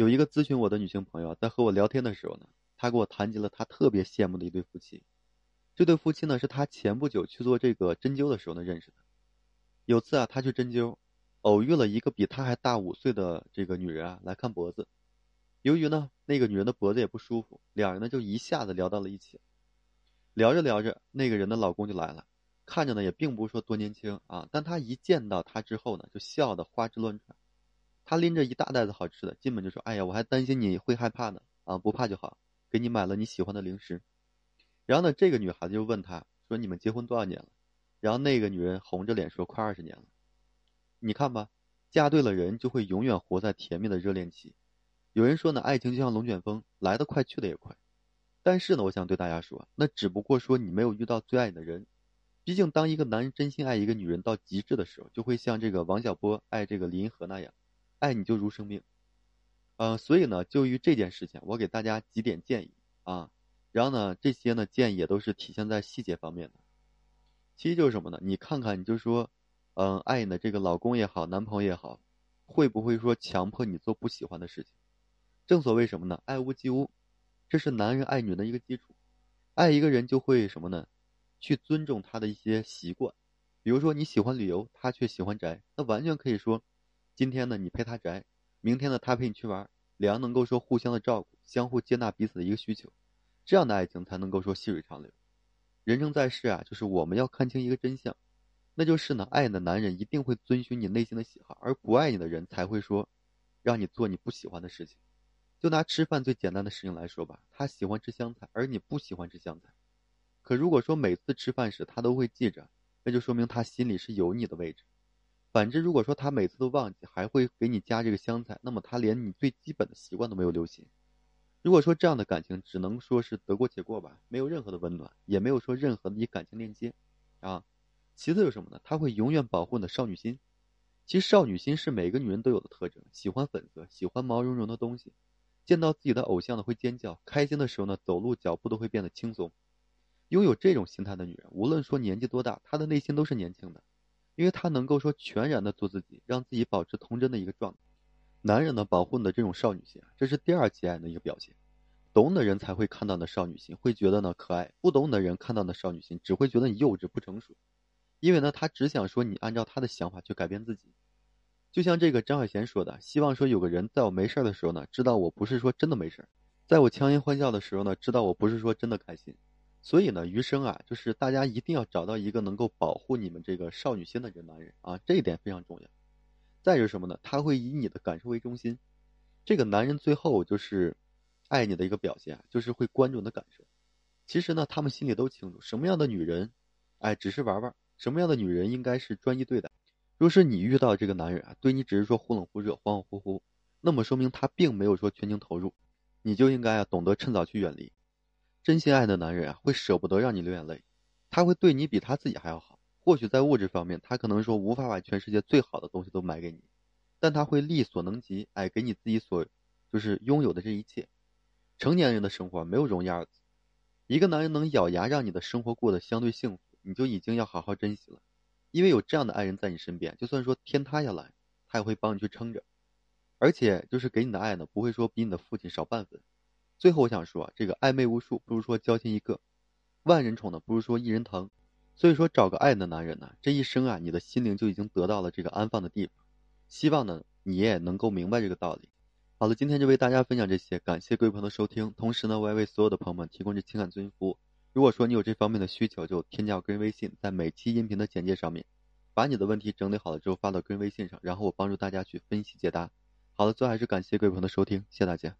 有一个咨询我的女性朋友，在和我聊天的时候呢，她给我谈及了她特别羡慕的一对夫妻。这对夫妻呢，是她前不久去做这个针灸的时候呢认识的。有次啊，她去针灸，偶遇了一个比她还大五岁的这个女人啊，来看脖子。由于呢，那个女人的脖子也不舒服，两人呢就一下子聊到了一起。聊着聊着，那个人的老公就来了，看着呢也并不是说多年轻啊，但他一见到她之后呢，就笑得花枝乱颤。他拎着一大袋子好吃的，进门就说：“哎呀，我还担心你会害怕呢，啊，不怕就好，给你买了你喜欢的零食。”然后呢，这个女孩子就问他说：“你们结婚多少年了？”然后那个女人红着脸说：“快二十年了。”你看吧，嫁对了人就会永远活在甜蜜的热恋期。有人说呢，爱情就像龙卷风，来得快，去得也快。但是呢，我想对大家说，那只不过说你没有遇到最爱你的人。毕竟，当一个男人真心爱一个女人到极致的时候，就会像这个王小波爱这个林银河那样。爱你就如生命，呃，所以呢，就于这件事情，我给大家几点建议啊，然后呢，这些呢建议也都是体现在细节方面的。其实就是什么呢？你看看，你就说，嗯，爱你的这个老公也好，男朋友也好，会不会说强迫你做不喜欢的事情？正所谓什么呢？爱屋及乌，这是男人爱女人的一个基础。爱一个人就会什么呢？去尊重他的一些习惯，比如说你喜欢旅游，他却喜欢宅，那完全可以说。今天呢，你陪他宅；明天呢，他陪你去玩。两人能够说互相的照顾，相互接纳彼此的一个需求，这样的爱情才能够说细水长流。人生在世啊，就是我们要看清一个真相，那就是呢，爱你的男人一定会遵循你内心的喜好，而不爱你的人才会说让你做你不喜欢的事情。就拿吃饭最简单的事情来说吧，他喜欢吃香菜，而你不喜欢吃香菜。可如果说每次吃饭时他都会记着，那就说明他心里是有你的位置。反之，如果说他每次都忘记，还会给你加这个香菜，那么他连你最基本的习惯都没有留心。如果说这样的感情只能说是得过且过吧，没有任何的温暖，也没有说任何的以感情链接，啊。其次有什么呢？他会永远保护你的少女心。其实少女心是每个女人都有的特征，喜欢粉色，喜欢毛茸茸的东西，见到自己的偶像呢会尖叫，开心的时候呢走路脚步都会变得轻松。拥有这种心态的女人，无论说年纪多大，她的内心都是年轻的。因为他能够说全然的做自己，让自己保持童真的一个状态。男人呢，保护你的这种少女心，这是第二级爱的一个表现。懂的人才会看到的少女心，会觉得呢可爱；不懂的人看到的少女心，只会觉得你幼稚不成熟。因为呢，他只想说你按照他的想法去改变自己。就像这个张小娴说的，希望说有个人在我没事的时候呢，知道我不是说真的没事在我强颜欢笑的时候呢，知道我不是说真的开心。所以呢，余生啊，就是大家一定要找到一个能够保护你们这个少女心的这男人啊，这一点非常重要。再就是什么呢？他会以你的感受为中心。这个男人最后就是爱你的一个表现，就是会关注你的感受。其实呢，他们心里都清楚什么样的女人，哎，只是玩玩；什么样的女人应该是专一对待。若是你遇到这个男人啊，对你只是说忽冷忽热、恍恍惚惚，那么说明他并没有说全情投入，你就应该啊懂得趁早去远离。真心爱的男人啊，会舍不得让你流眼泪，他会对你比他自己还要好。或许在物质方面，他可能说无法把全世界最好的东西都买给你，但他会力所能及，哎，给你自己所就是拥有的这一切。成年人的生活没有容易二字，一个男人能咬牙让你的生活过得相对幸福，你就已经要好好珍惜了，因为有这样的爱人在你身边，就算说天塌下来，他也会帮你去撑着，而且就是给你的爱呢，不会说比你的父亲少半分。最后我想说，这个暧昧无数不如说交心一个，万人宠呢不如说一人疼，所以说找个爱的男人呢，这一生啊，你的心灵就已经得到了这个安放的地方。希望呢你也能够明白这个道理。好了，今天就为大家分享这些，感谢各位朋友的收听。同时呢，我也为所有的朋友们提供这情感咨询服务。如果说你有这方面的需求，就添加我个人微信，在每期音频的简介上面，把你的问题整理好了之后发到个人微信上，然后我帮助大家去分析解答。好了，最后还是感谢各位朋友的收听，谢谢大家。